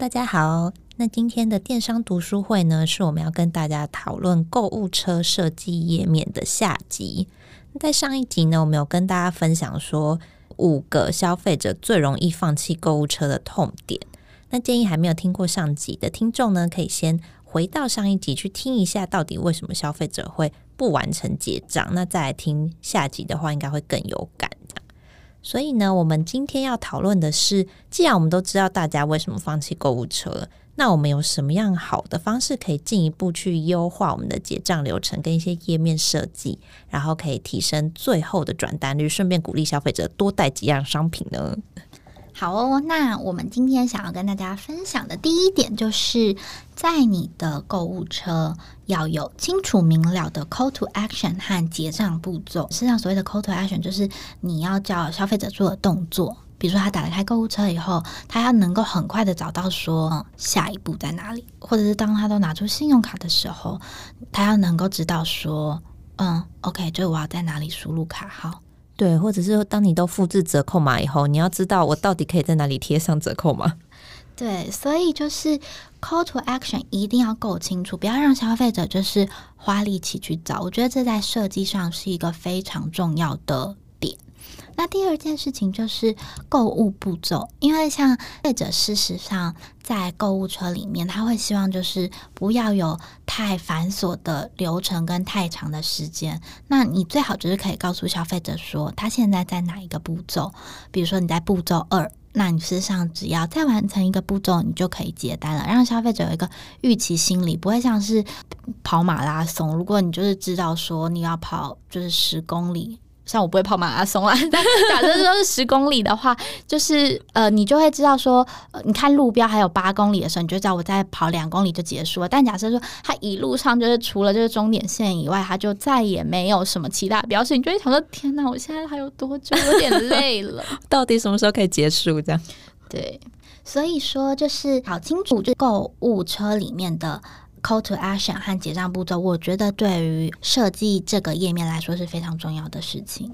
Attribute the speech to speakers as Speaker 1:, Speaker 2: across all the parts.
Speaker 1: 大家好。那今天的电商读书会呢，是我们要跟大家讨论购物车设计页面的下集。在上一集呢，我们有跟大家分享说五个消费者最容易放弃购物车的痛点。那建议还没有听过上集的听众呢，可以先回到上一集去听一下，到底为什么消费者会不完成结账。那再来听下集的话，应该会更有感。所以呢，我们今天要讨论的是，既然我们都知道大家为什么放弃购物车，那我们有什么样好的方式可以进一步去优化我们的结账流程跟一些页面设计，然后可以提升最后的转单率，顺便鼓励消费者多带几样商品呢？
Speaker 2: 好哦，那我们今天想要跟大家分享的第一点，就是在你的购物车要有清楚明了的 call to action 和结账步骤。实际上，所谓的 call to action 就是你要叫消费者做的动作，比如说他打开购物车以后，他要能够很快的找到说下一步在哪里，或者是当他都拿出信用卡的时候，他要能够知道说，嗯，OK，就我要在哪里输入卡号。
Speaker 1: 对，或者是当你都复制折扣码以后，你要知道我到底可以在哪里贴上折扣码。
Speaker 2: 对，所以就是 call to action 一定要够清楚，不要让消费者就是花力气去找。我觉得这在设计上是一个非常重要的。那第二件事情就是购物步骤，因为像消费者事实上在购物车里面，他会希望就是不要有太繁琐的流程跟太长的时间。那你最好就是可以告诉消费者说，他现在在哪一个步骤，比如说你在步骤二，那你事实上只要再完成一个步骤，你就可以结单了，让消费者有一个预期心理，不会像是跑马拉松。如果你就是知道说你要跑就是十公里。像我不会跑马拉松啊，但 假设说是十公里的话，就是呃，你就会知道说，呃，你看路标还有八公里的时候，你就知道我再跑两公里就结束了。但假设说他一路上就是除了就是终点线以外，他就再也没有什么其他标识，你就会想说：天哪，我现在还有多久？有点累了，
Speaker 1: 到底什么时候可以结束？这样
Speaker 2: 对，所以说就是搞清楚就购物车里面的。Call to action 和结账步骤，我觉得对于设计这个页面来说是非常重要的事情。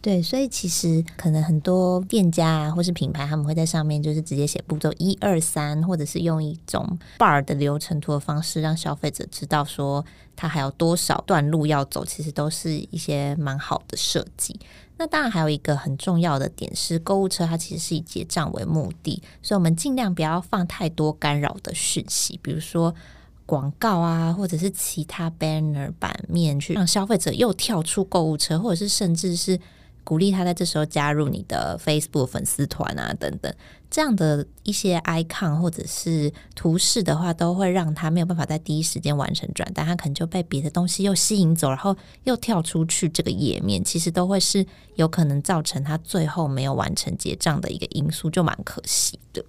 Speaker 1: 对，所以其实可能很多店家啊，或是品牌，他们会在上面就是直接写步骤一二三，或者是用一种 bar 的流程图的方式，让消费者知道说他还有多少段路要走。其实都是一些蛮好的设计。那当然还有一个很重要的点是，购物车它其实是以结账为目的，所以我们尽量不要放太多干扰的讯息，比如说。广告啊，或者是其他 banner 版面，去让消费者又跳出购物车，或者是甚至是鼓励他在这时候加入你的 Facebook 粉丝团啊等等，这样的一些 icon 或者是图示的话，都会让他没有办法在第一时间完成转单，他可能就被别的东西又吸引走，然后又跳出去这个页面，其实都会是有可能造成他最后没有完成结账的一个因素，就蛮可惜的。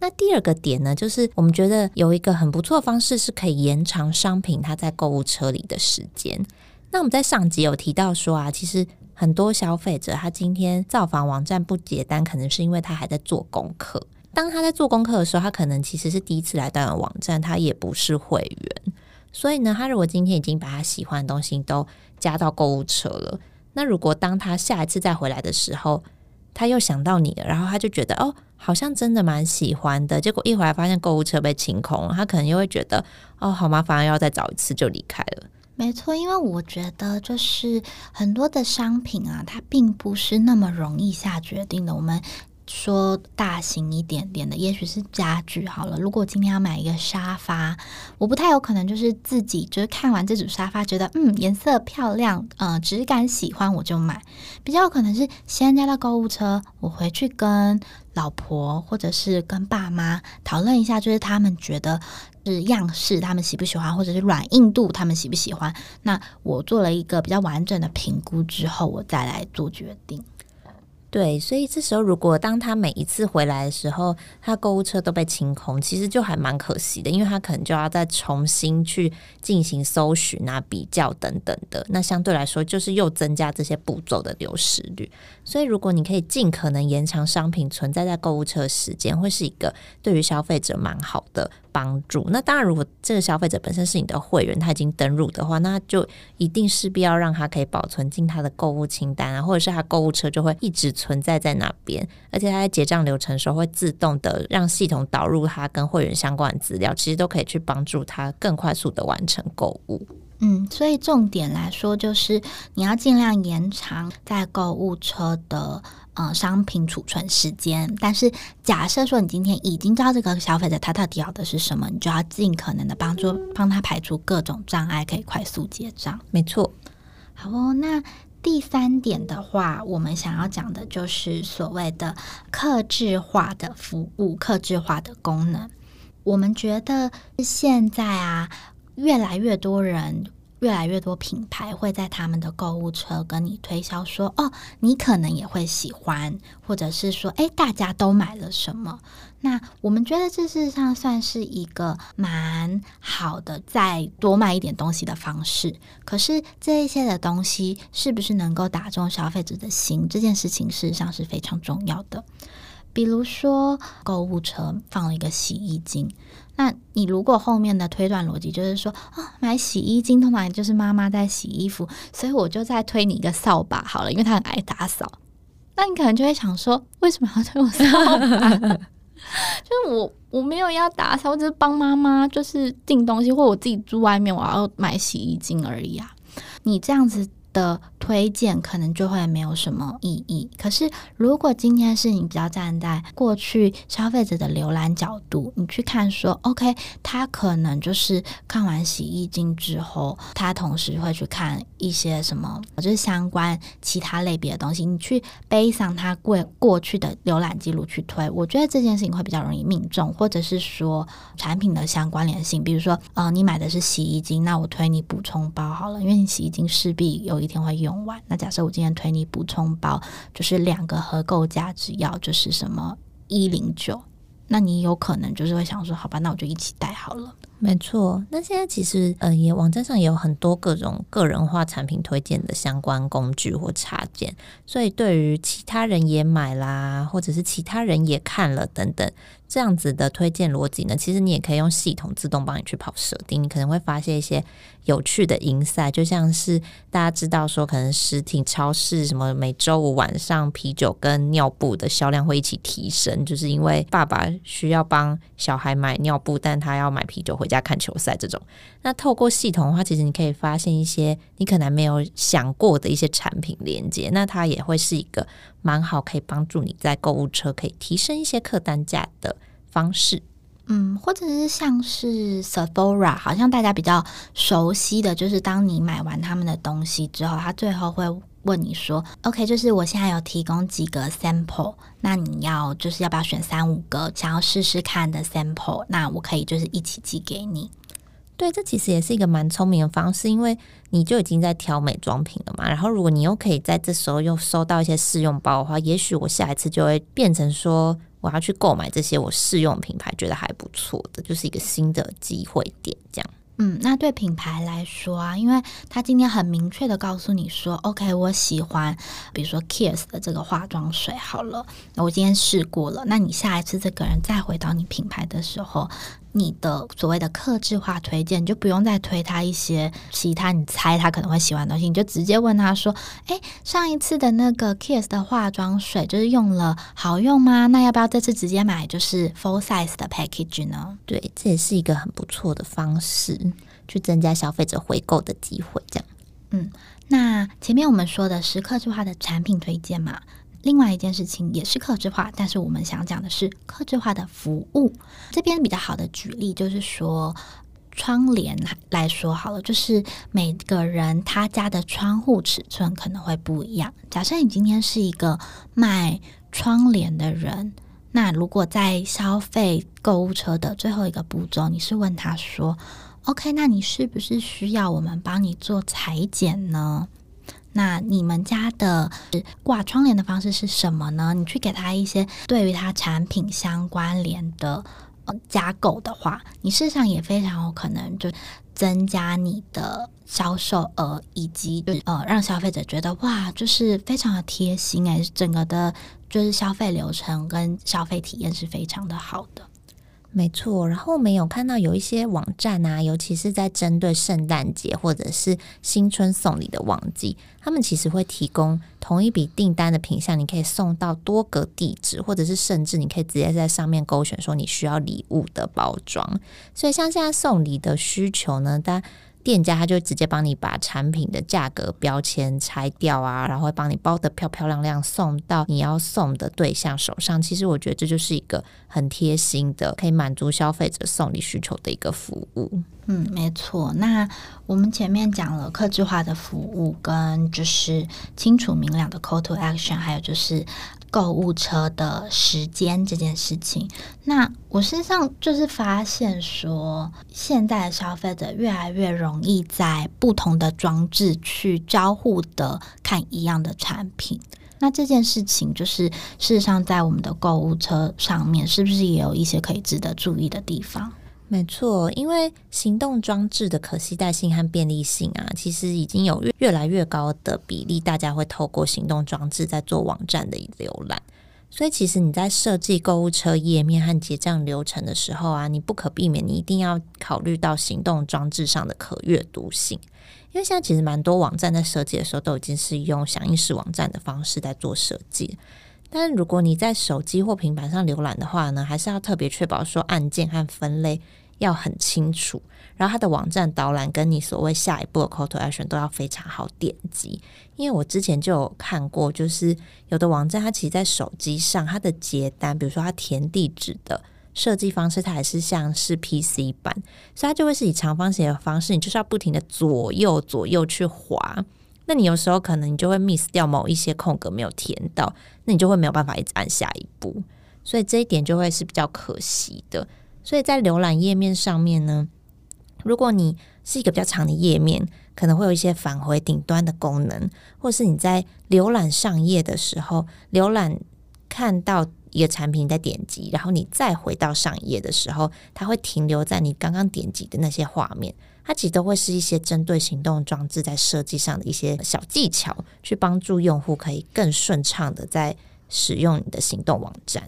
Speaker 1: 那第二个点呢，就是我们觉得有一个很不错的方式，是可以延长商品它在购物车里的时间。那我们在上集有提到说啊，其实很多消费者他今天造访网站不结单，可能是因为他还在做功课。当他在做功课的时候，他可能其实是第一次来到网站，他也不是会员，所以呢，他如果今天已经把他喜欢的东西都加到购物车了，那如果当他下一次再回来的时候，他又想到你了，然后他就觉得哦，好像真的蛮喜欢的。结果一回来发现购物车被清空了，他可能又会觉得哦，好麻烦，要再找一次就离开了。
Speaker 2: 没错，因为我觉得就是很多的商品啊，它并不是那么容易下决定的。我们。说大型一点点的，也许是家具好了。如果今天要买一个沙发，我不太有可能就是自己就是看完这组沙发，觉得嗯颜色漂亮，呃质感喜欢我就买。比较有可能是先加到购物车，我回去跟老婆或者是跟爸妈讨论一下，就是他们觉得是样式他们喜不喜欢，或者是软硬度他们喜不喜欢。那我做了一个比较完整的评估之后，我再来做决定。
Speaker 1: 对，所以这时候如果当他每一次回来的时候，他购物车都被清空，其实就还蛮可惜的，因为他可能就要再重新去进行搜寻啊、比较等等的。那相对来说，就是又增加这些步骤的流失率。所以，如果你可以尽可能延长商品存在在购物车时间，会是一个对于消费者蛮好的帮助。那当然，如果这个消费者本身是你的会员，他已经登录的话，那就一定势必要让他可以保存进他的购物清单啊，或者是他购物车就会一直存在在那边，而且他在结账流程的时候会自动的让系统导入他跟会员相关的资料，其实都可以去帮助他更快速的完成购物。
Speaker 2: 嗯，所以重点来说，就是你要尽量延长在购物车的呃商品储存时间。但是假设说你今天已经知道这个消费者他到底要的是什么，你就要尽可能的帮助帮他排除各种障碍，可以快速结账。
Speaker 1: 没错。
Speaker 2: 好哦，那第三点的话，我们想要讲的就是所谓的客制化的服务、客制化的功能。我们觉得现在啊。越来越多人，越来越多品牌会在他们的购物车跟你推销说：“哦，你可能也会喜欢。”或者是说：“诶，大家都买了什么？”那我们觉得这事实上算是一个蛮好的，再多卖一点东西的方式。可是这一些的东西是不是能够打中消费者的心？这件事情事实上是非常重要的。比如说，购物车放了一个洗衣精。那你如果后面的推断逻辑就是说啊、哦，买洗衣精通常就是妈妈在洗衣服，所以我就再推你一个扫把好了，因为他很爱打扫。那你可能就会想说，为什么要推我扫把？就是我我没有要打扫，我只是帮妈妈就是订东西，或我自己住外面，我要买洗衣精而已啊。你这样子。的推荐可能就会没有什么意义。可是，如果今天是你比较站在过去消费者的浏览角度，你去看说，OK，他可能就是看完洗衣精之后，他同时会去看一些什么，就是相关其他类别的东西。你去背上它过过去的浏览记录去推，我觉得这件事情会比较容易命中，或者是说产品的相关联性。比如说，呃，你买的是洗衣精，那我推你补充包好了，因为你洗衣精势必有。一天会用完。那假设我今天推你补充包，就是两个合购价只要就是什么一零九，那你有可能就是会想说，好吧，那我就一起带好了。
Speaker 1: 没错，那现在其实呃，也网站上也有很多各种个人化产品推荐的相关工具或插件，所以对于其他人也买啦，或者是其他人也看了等等。这样子的推荐逻辑呢，其实你也可以用系统自动帮你去跑设定，你可能会发现一些有趣的 insight，就像是大家知道说，可能实体超市什么每周五晚上啤酒跟尿布的销量会一起提升，就是因为爸爸需要帮小孩买尿布，但他要买啤酒回家看球赛这种。那透过系统的话，其实你可以发现一些你可能没有想过的一些产品连接，那它也会是一个蛮好可以帮助你在购物车可以提升一些客单价的方式。
Speaker 2: 嗯，或者是像是 Sephora，好像大家比较熟悉的就是，当你买完他们的东西之后，他最后会问你说：“OK，就是我现在有提供几个 sample，那你要就是要不要选三五个想要试试看的 sample？那我可以就是一起寄给你。”
Speaker 1: 对，这其实也是一个蛮聪明的方式，因为你就已经在挑美妆品了嘛。然后，如果你又可以在这时候又收到一些试用包的话，也许我下一次就会变成说，我要去购买这些我试用品牌觉得还不错的，就是一个新的机会点，这样。
Speaker 2: 嗯，那对品牌来说啊，因为他今天很明确的告诉你说，OK，我喜欢，比如说 Kiss 的这个化妆水，好了，我今天试过了，那你下一次这个人再回到你品牌的时候。你的所谓的克制化推荐，你就不用再推他一些其他你猜他可能会喜欢的东西，你就直接问他说：“诶，上一次的那个 Kiehl's 的化妆水就是用了好用吗？那要不要这次直接买就是 full size 的 package 呢？”
Speaker 1: 对，这也是一个很不错的方式，去增加消费者回购的机会。这样，
Speaker 2: 嗯，那前面我们说的是客制化的产品推荐嘛。另外一件事情也是客制化，但是我们想讲的是客制化的服务。这边比较好的举例就是说，窗帘来说好了，就是每个人他家的窗户尺寸可能会不一样。假设你今天是一个卖窗帘的人，那如果在消费购物车的最后一个步骤，你是问他说：“OK，那你是不是需要我们帮你做裁剪呢？”那你们家的挂窗帘的方式是什么呢？你去给他一些对于他产品相关联的呃加购的话，你事实上也非常有可能就增加你的销售额，以及呃让消费者觉得哇，就是非常的贴心哎，整个的就是消费流程跟消费体验是非常的好的。
Speaker 1: 没错，然后我们有看到有一些网站啊，尤其是在针对圣诞节或者是新春送礼的旺季，他们其实会提供同一笔订单的品项，你可以送到多个地址，或者是甚至你可以直接在上面勾选说你需要礼物的包装。所以像现在送礼的需求呢，大家。店家他就直接帮你把产品的价格标签拆掉啊，然后会帮你包得漂漂亮亮，送到你要送的对象手上。其实我觉得这就是一个很贴心的，可以满足消费者送礼需求的一个服务。
Speaker 2: 嗯，没错。那我们前面讲了客制化的服务，跟就是清楚明了的 call to action，还有就是。购物车的时间这件事情，那我身上就是发现说，现在的消费者越来越容易在不同的装置去交互的看一样的产品。那这件事情就是事实上在我们的购物车上面，是不是也有一些可以值得注意的地方？
Speaker 1: 没错，因为行动装置的可携带性和便利性啊，其实已经有越越来越高的比例，大家会透过行动装置在做网站的浏览。所以，其实你在设计购物车页面和结账流程的时候啊，你不可避免，你一定要考虑到行动装置上的可阅读性。因为现在其实蛮多网站在设计的时候都已经是用响应式网站的方式在做设计。但如果你在手机或平板上浏览的话呢，还是要特别确保说按键和分类。要很清楚，然后它的网站导览跟你所谓下一步的 call to action 都要非常好点击。因为我之前就有看过，就是有的网站它其实在手机上，它的结单，比如说它填地址的设计方式，它还是像是 PC 版，所以它就会是以长方形的方式，你就是要不停的左右左右去滑。那你有时候可能你就会 miss 掉某一些空格没有填到，那你就会没有办法一直按下一步，所以这一点就会是比较可惜的。所以在浏览页面上面呢，如果你是一个比较长的页面，可能会有一些返回顶端的功能，或是你在浏览上页的时候，浏览看到一个产品在点击，然后你再回到上页的时候，它会停留在你刚刚点击的那些画面，它其实都会是一些针对行动装置在设计上的一些小技巧，去帮助用户可以更顺畅的在使用你的行动网站。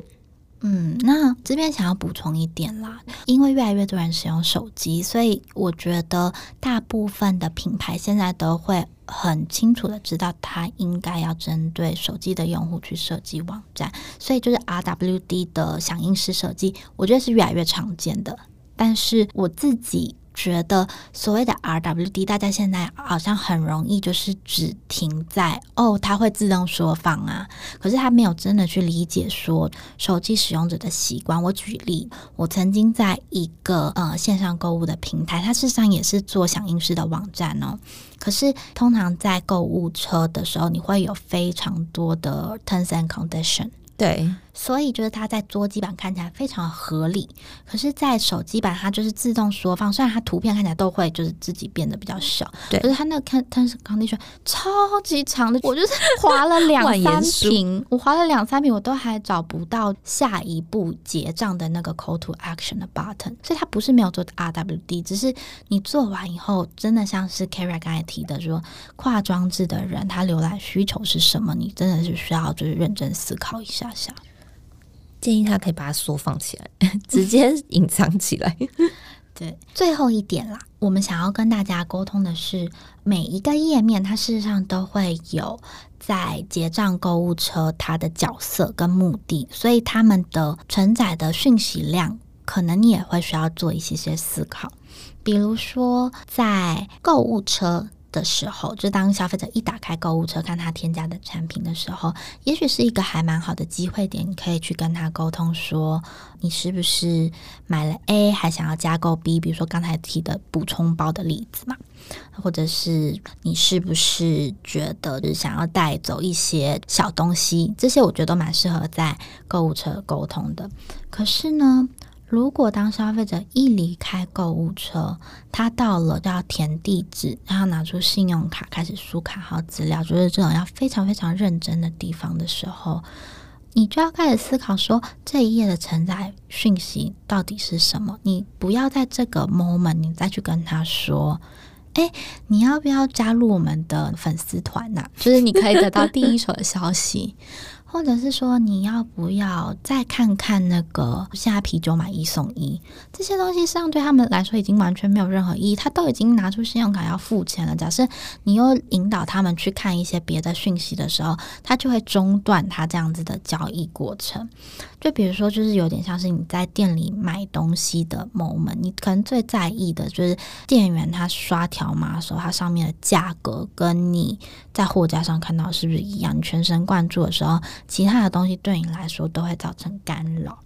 Speaker 2: 嗯，那这边想要补充一点啦，因为越来越多人使用手机，所以我觉得大部分的品牌现在都会很清楚的知道，它应该要针对手机的用户去设计网站，所以就是 RWD 的响应式设计，我觉得是越来越常见的。但是我自己。觉得所谓的 RWD，大家现在好像很容易就是只停在哦，它会自动缩放啊。可是他没有真的去理解说手机使用者的习惯。我举例，我曾经在一个呃线上购物的平台，它事实上也是做响应式的网站哦。可是通常在购物车的时候，你会有非常多的 terms and condition。
Speaker 1: 对，
Speaker 2: 所以就是它在桌机版看起来非常合理，可是，在手机版它就是自动缩放，虽然它图片看起来都会就是自己变得比较小，
Speaker 1: 对，
Speaker 2: 可是它那个看但是 condition 超级长的，我就是划了两三屏，我划了两三屏，我都还找不到下一步结账的那个 call to action 的 button，所以它不是没有做 RWD，只是你做完以后，真的像是 Kara 刚才提的说，跨装置的人他浏览需求是什么，你真的是需要就是认真思考一下下。
Speaker 1: 建议他可以把它缩放起来，直接隐藏起来。
Speaker 2: 对，最后一点啦，我们想要跟大家沟通的是，每一个页面它事实上都会有在结账购物车它的角色跟目的，所以他们的承载的讯息量，可能你也会需要做一些些思考。比如说，在购物车。的时候，就当消费者一打开购物车看他添加的产品的时候，也许是一个还蛮好的机会点，你可以去跟他沟通说，你是不是买了 A 还想要加购 B？比如说刚才提的补充包的例子嘛，或者是你是不是觉得是想要带走一些小东西？这些我觉得都蛮适合在购物车沟通的。可是呢，如果当消费者一离开购物车，他到了就要填地址，然后拿出信用卡开始输卡号资料，就是这种要非常非常认真的地方的时候，你就要开始思考说，这一页的承载讯息到底是什么？你不要在这个 moment 你再去跟他说，哎，你要不要加入我们的粉丝团呐？就是你可以得到第一手的消息。或者是说，你要不要再看看那个现在啤酒买一送一这些东西，实际上对他们来说已经完全没有任何意义。他都已经拿出信用卡要付钱了。假设你又引导他们去看一些别的讯息的时候，他就会中断他这样子的交易过程。就比如说，就是有点像是你在店里买东西的 moment，你可能最在意的就是店员他刷条码的时候，它上面的价格跟你在货架上看到是不是一样？你全神贯注的时候。其他的东西对你来说都会造成干扰，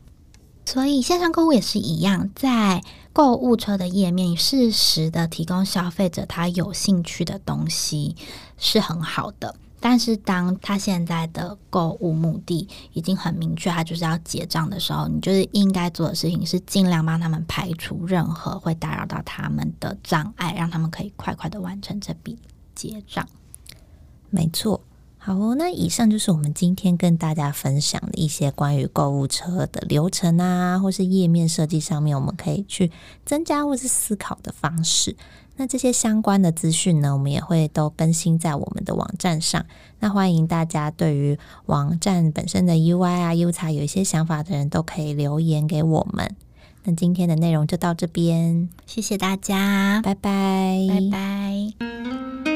Speaker 2: 所以线上购物也是一样，在购物车的页面适时的提供消费者他有兴趣的东西是很好的。但是当他现在的购物目的已经很明确，他就是要结账的时候，你就是应该做的事情是尽量帮他们排除任何会打扰到他们的障碍，让他们可以快快的完成这笔结账。
Speaker 1: 没错。好哦，那以上就是我们今天跟大家分享的一些关于购物车的流程啊，或是页面设计上面我们可以去增加或是思考的方式。那这些相关的资讯呢，我们也会都更新在我们的网站上。那欢迎大家对于网站本身的 UI 啊、UX 有一些想法的人都可以留言给我们。那今天的内容就到这边，
Speaker 2: 谢谢大家，
Speaker 1: 拜拜，
Speaker 2: 拜拜。